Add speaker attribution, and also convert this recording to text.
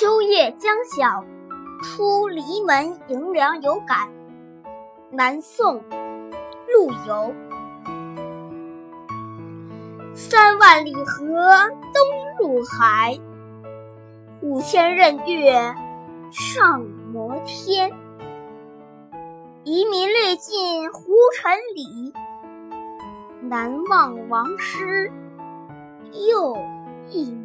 Speaker 1: 秋夜将晓，出篱门迎凉有感，南宋陆游。三万里河东入海，五千仞岳上摩天。遗民泪尽胡尘里，南望王师又一年。